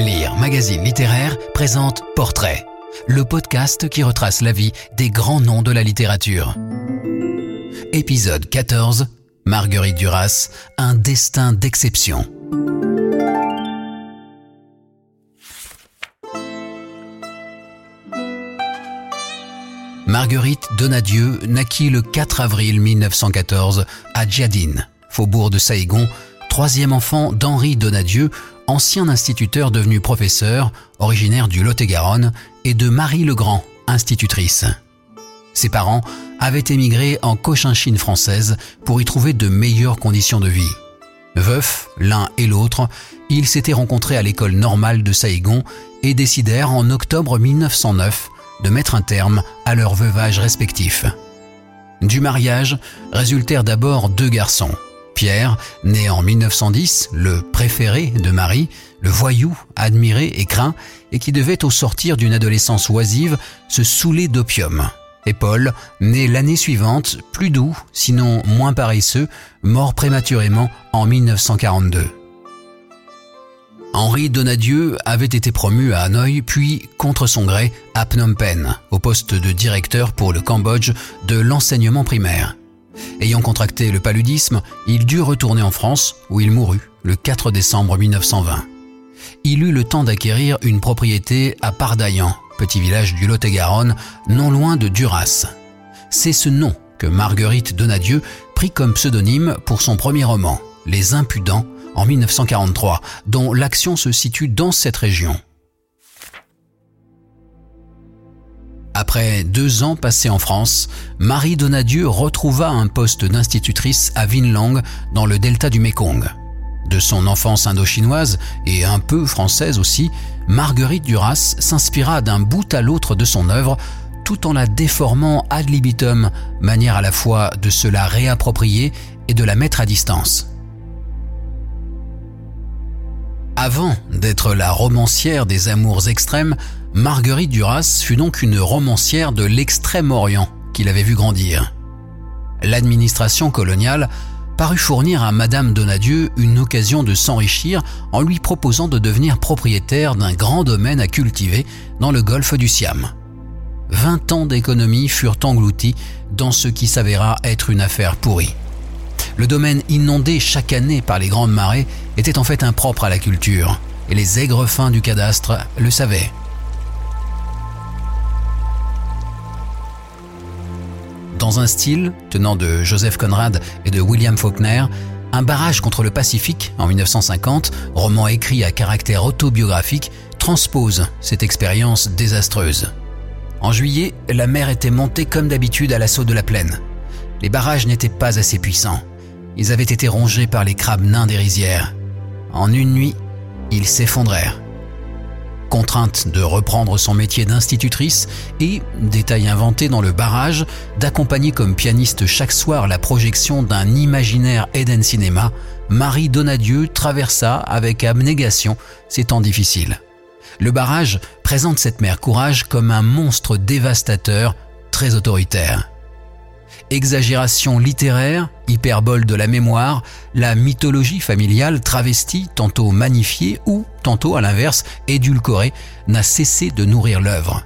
Lire Magazine Littéraire présente Portrait, le podcast qui retrace la vie des grands noms de la littérature. Épisode 14 Marguerite Duras, un destin d'exception. Marguerite Donadieu naquit le 4 avril 1914 à Djadine, faubourg de Saïgon, troisième enfant d'Henri Donadieu, ancien instituteur devenu professeur, originaire du Lot-et-Garonne, et de Marie Legrand, institutrice. Ses parents avaient émigré en Cochinchine française pour y trouver de meilleures conditions de vie. Veufs, l'un et l'autre, ils s'étaient rencontrés à l'école normale de Saïgon et décidèrent en octobre 1909 de mettre un terme à leur veuvage respectif. Du mariage résultèrent d'abord deux garçons. Pierre, né en 1910, le préféré de Marie, le voyou admiré et craint, et qui devait au sortir d'une adolescence oisive se saouler d'opium. Et Paul, né l'année suivante, plus doux, sinon moins paresseux, mort prématurément en 1942. Henri Donadieu avait été promu à Hanoï, puis, contre son gré, à Phnom Penh, au poste de directeur pour le Cambodge de l'enseignement primaire. Ayant contracté le paludisme, il dut retourner en France, où il mourut le 4 décembre 1920. Il eut le temps d'acquérir une propriété à Pardaillan, petit village du Lot-et-Garonne, non loin de Duras. C'est ce nom que Marguerite Donadieu prit comme pseudonyme pour son premier roman, Les Impudents, en 1943, dont l'action se situe dans cette région. Après deux ans passés en France, Marie Donadieu retrouva un poste d'institutrice à Vinlang, dans le delta du Mekong. De son enfance indo-chinoise et un peu française aussi, Marguerite Duras s'inspira d'un bout à l'autre de son œuvre tout en la déformant ad libitum, manière à la fois de se la réapproprier et de la mettre à distance. Avant d'être la romancière des amours extrêmes, Marguerite Duras fut donc une romancière de l'extrême-orient qu'il avait vu grandir. L'administration coloniale parut fournir à Madame Donadieu une occasion de s'enrichir en lui proposant de devenir propriétaire d'un grand domaine à cultiver dans le golfe du Siam. Vingt ans d'économie furent engloutis dans ce qui s'avéra être une affaire pourrie. Le domaine inondé chaque année par les grandes marées était en fait impropre à la culture, et les aigres fins du cadastre le savaient. Dans un style tenant de Joseph Conrad et de William Faulkner, Un barrage contre le Pacifique en 1950, roman écrit à caractère autobiographique, transpose cette expérience désastreuse. En juillet, la mer était montée comme d'habitude à l'assaut de la plaine. Les barrages n'étaient pas assez puissants. Ils avaient été rongés par les crabes nains des rizières. En une nuit, ils s'effondrèrent. Contrainte de reprendre son métier d'institutrice et, détail inventé dans le barrage, d'accompagner comme pianiste chaque soir la projection d'un imaginaire Eden Cinéma, Marie Donadieu traversa avec abnégation ces temps difficiles. Le barrage présente cette mère courage comme un monstre dévastateur, très autoritaire exagération littéraire, hyperbole de la mémoire, la mythologie familiale travestie, tantôt magnifiée ou, tantôt à l'inverse, édulcorée, n'a cessé de nourrir l'œuvre.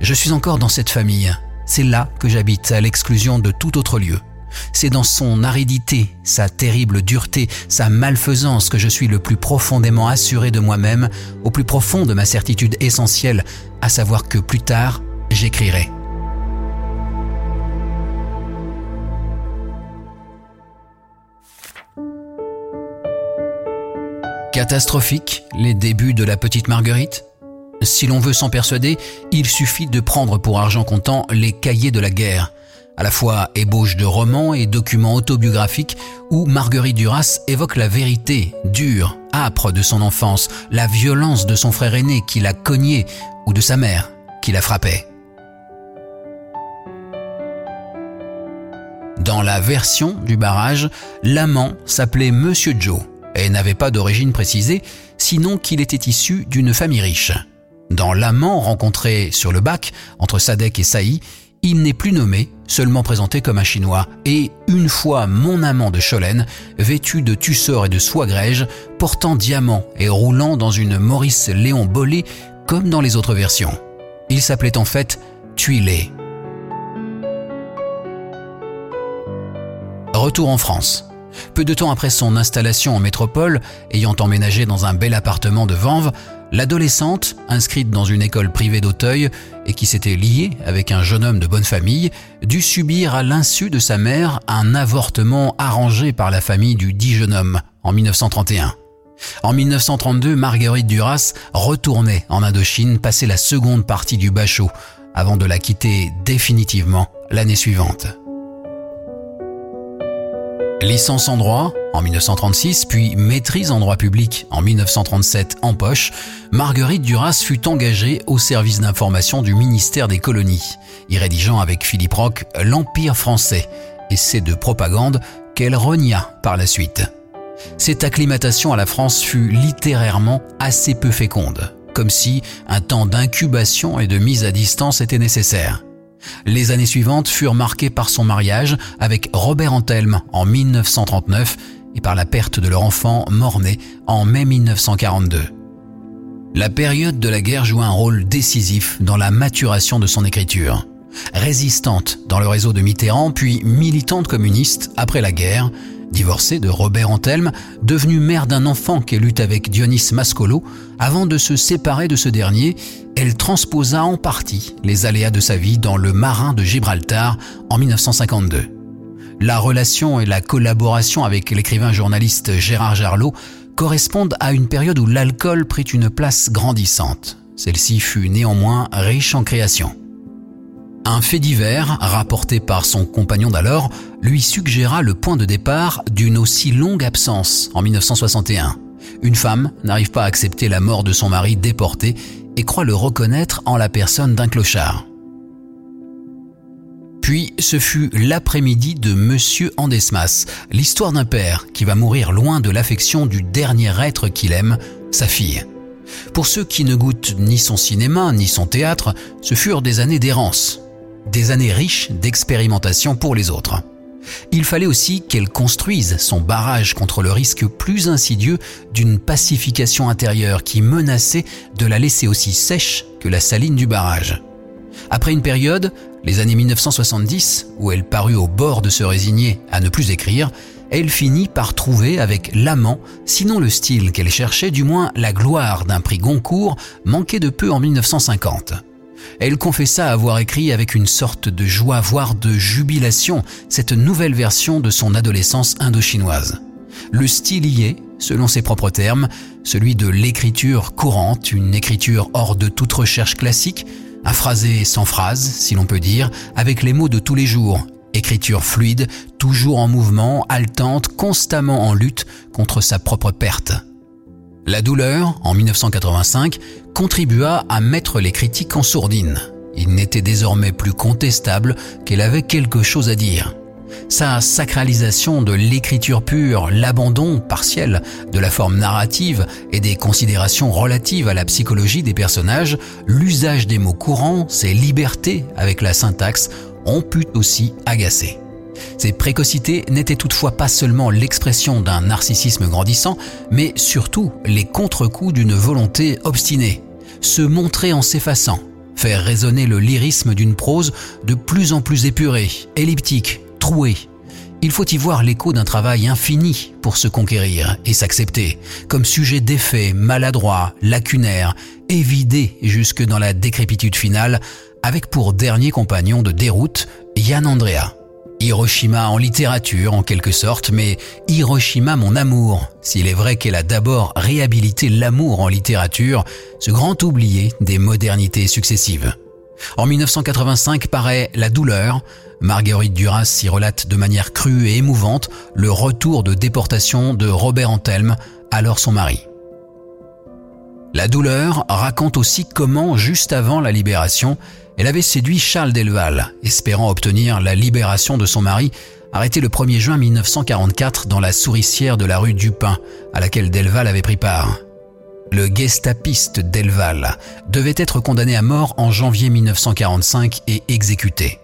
Je suis encore dans cette famille. C'est là que j'habite, à l'exclusion de tout autre lieu. C'est dans son aridité, sa terrible dureté, sa malfaisance que je suis le plus profondément assuré de moi-même, au plus profond de ma certitude essentielle, à savoir que plus tard, j'écrirai. Catastrophique, les débuts de la petite Marguerite Si l'on veut s'en persuader, il suffit de prendre pour argent comptant les cahiers de la guerre, à la fois ébauche de romans et documents autobiographiques où Marguerite Duras évoque la vérité dure, âpre de son enfance, la violence de son frère aîné qui l'a cogné ou de sa mère qui la frappait. Dans la version du barrage, l'amant s'appelait Monsieur Joe et n'avait pas d'origine précisée, sinon qu'il était issu d'une famille riche. Dans l'amant rencontré sur le bac entre Sadek et Saï, il n'est plus nommé, seulement présenté comme un Chinois, et une fois mon amant de Cholène, vêtu de tussor et de soie grège, portant diamant et roulant dans une Maurice Léon Bollé comme dans les autres versions. Il s'appelait en fait Tuilé. Retour en France. Peu de temps après son installation en métropole, ayant emménagé dans un bel appartement de Vanves, l'adolescente, inscrite dans une école privée d'Auteuil et qui s'était liée avec un jeune homme de bonne famille, dut subir à l'insu de sa mère un avortement arrangé par la famille du dit jeune homme en 1931. En 1932, Marguerite Duras retournait en Indochine passer la seconde partie du Bachot avant de la quitter définitivement l'année suivante. Licence en droit en 1936, puis maîtrise en droit public en 1937 en poche, Marguerite Duras fut engagée au service d'information du ministère des colonies, y rédigeant avec Philippe Roch L'Empire français, essai de propagande qu'elle renia par la suite. Cette acclimatation à la France fut littérairement assez peu féconde, comme si un temps d'incubation et de mise à distance était nécessaire. Les années suivantes furent marquées par son mariage avec Robert Antelme en 1939 et par la perte de leur enfant mort-né en mai 1942. La période de la guerre joua un rôle décisif dans la maturation de son écriture. Résistante dans le réseau de Mitterrand, puis militante communiste après la guerre, Divorcée de Robert Antelme, devenue mère d'un enfant qu'elle eut avec Dionys Mascolo, avant de se séparer de ce dernier, elle transposa en partie les aléas de sa vie dans Le Marin de Gibraltar en 1952. La relation et la collaboration avec l'écrivain journaliste Gérard Jarlot correspondent à une période où l'alcool prit une place grandissante. Celle-ci fut néanmoins riche en créations. Un fait divers, rapporté par son compagnon d'alors, lui suggéra le point de départ d'une aussi longue absence en 1961. Une femme n'arrive pas à accepter la mort de son mari déporté et croit le reconnaître en la personne d'un clochard. Puis ce fut l'après-midi de Monsieur Andesmas, l'histoire d'un père qui va mourir loin de l'affection du dernier être qu'il aime, sa fille. Pour ceux qui ne goûtent ni son cinéma ni son théâtre, ce furent des années d'errance, des années riches d'expérimentation pour les autres. Il fallait aussi qu'elle construise son barrage contre le risque plus insidieux d'une pacification intérieure qui menaçait de la laisser aussi sèche que la saline du barrage. Après une période, les années 1970, où elle parut au bord de se résigner à ne plus écrire, elle finit par trouver avec l'amant, sinon le style qu'elle cherchait, du moins la gloire d'un prix Goncourt manqué de peu en 1950. Elle confessa avoir écrit avec une sorte de joie, voire de jubilation, cette nouvelle version de son adolescence indochinoise. Le style y est, selon ses propres termes, celui de l'écriture courante, une écriture hors de toute recherche classique, un phrasé sans phrase, si l'on peut dire, avec les mots de tous les jours, écriture fluide, toujours en mouvement, haletante, constamment en lutte contre sa propre perte. La douleur, en 1985, contribua à mettre les critiques en sourdine. Il n'était désormais plus contestable qu'elle avait quelque chose à dire. Sa sacralisation de l'écriture pure, l'abandon partiel de la forme narrative et des considérations relatives à la psychologie des personnages, l'usage des mots courants, ses libertés avec la syntaxe ont pu aussi agacer. Ces précocités n'étaient toutefois pas seulement l'expression d'un narcissisme grandissant, mais surtout les contre-coups d'une volonté obstinée. Se montrer en s'effaçant, faire résonner le lyrisme d'une prose de plus en plus épurée, elliptique, trouée. Il faut y voir l'écho d'un travail infini pour se conquérir et s'accepter, comme sujet d'effet, maladroit, lacunaire, évidé jusque dans la décrépitude finale, avec pour dernier compagnon de déroute Yann Andrea. Hiroshima en littérature en quelque sorte, mais Hiroshima mon amour, s'il est vrai qu'elle a d'abord réhabilité l'amour en littérature, ce grand oublié des modernités successives. En 1985 paraît La douleur. Marguerite Duras y relate de manière crue et émouvante le retour de déportation de Robert Antelme, alors son mari. La douleur raconte aussi comment, juste avant la libération, elle avait séduit Charles Delval, espérant obtenir la libération de son mari, arrêté le 1er juin 1944 dans la souricière de la rue Dupin, à laquelle Delval avait pris part. Le gestapiste Delval devait être condamné à mort en janvier 1945 et exécuté.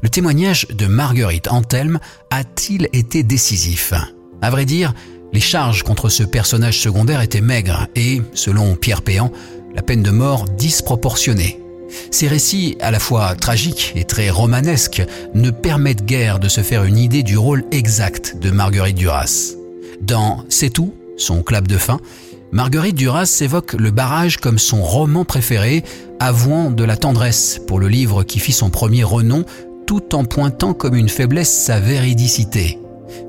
Le témoignage de Marguerite Antelme a-t-il été décisif? À vrai dire, les charges contre ce personnage secondaire étaient maigres et, selon Pierre Péan, la peine de mort disproportionnée. Ces récits, à la fois tragiques et très romanesques, ne permettent guère de se faire une idée du rôle exact de Marguerite Duras. Dans C'est tout, son clap de fin, Marguerite Duras évoque le barrage comme son roman préféré, avouant de la tendresse pour le livre qui fit son premier renom, tout en pointant comme une faiblesse sa véridicité.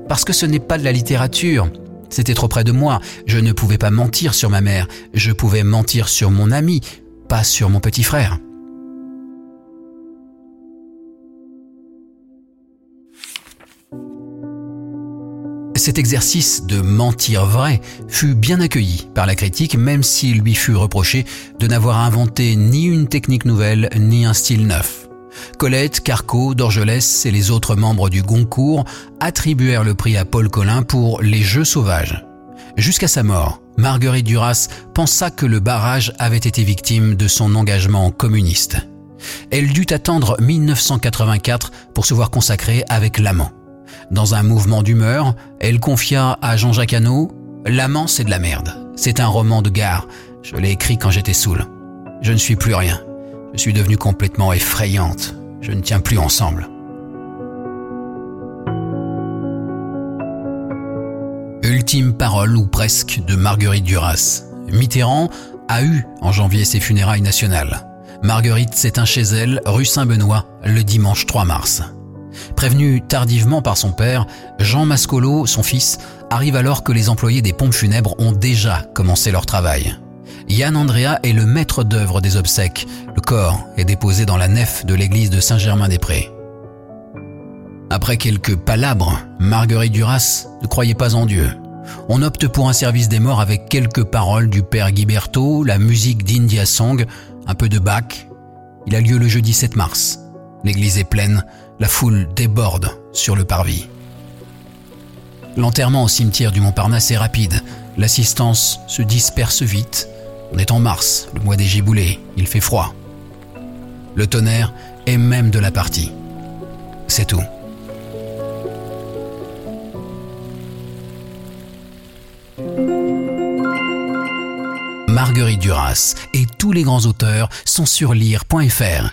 Parce que ce n'est pas de la littérature, c'était trop près de moi, je ne pouvais pas mentir sur ma mère, je pouvais mentir sur mon ami, pas sur mon petit frère. Cet exercice de mentir vrai fut bien accueilli par la critique, même s'il lui fut reproché de n'avoir inventé ni une technique nouvelle, ni un style neuf. Colette, Carco, Dorgelès et les autres membres du Goncourt attribuèrent le prix à Paul Collin pour Les Jeux sauvages. Jusqu'à sa mort, Marguerite Duras pensa que le barrage avait été victime de son engagement communiste. Elle dut attendre 1984 pour se voir consacrée avec l'amant. Dans un mouvement d'humeur, elle confia à Jean-Jacques Hano L'amant, c'est de la merde. C'est un roman de gare. Je l'ai écrit quand j'étais saoul. Je ne suis plus rien. Je suis devenue complètement effrayante. Je ne tiens plus ensemble. Ultime parole ou presque de Marguerite Duras. Mitterrand a eu en janvier ses funérailles nationales. Marguerite s'éteint chez elle, rue Saint-Benoît, le dimanche 3 mars. Prévenu tardivement par son père, Jean Mascolo, son fils, arrive alors que les employés des pompes funèbres ont déjà commencé leur travail. Yann Andrea est le maître d'œuvre des obsèques. Le corps est déposé dans la nef de l'église de Saint-Germain-des-Prés. Après quelques palabres, Marguerite Duras ne croyait pas en Dieu. On opte pour un service des morts avec quelques paroles du père Guiberto, la musique d'India Song, un peu de Bach. Il a lieu le jeudi 7 mars. L'église est pleine, la foule déborde sur le parvis. L'enterrement au cimetière du Montparnasse est rapide. L'assistance se disperse vite. On est en mars, le mois des giboulées, il fait froid. Le tonnerre est même de la partie. C'est tout. Marguerite Duras et tous les grands auteurs sont sur lire.fr.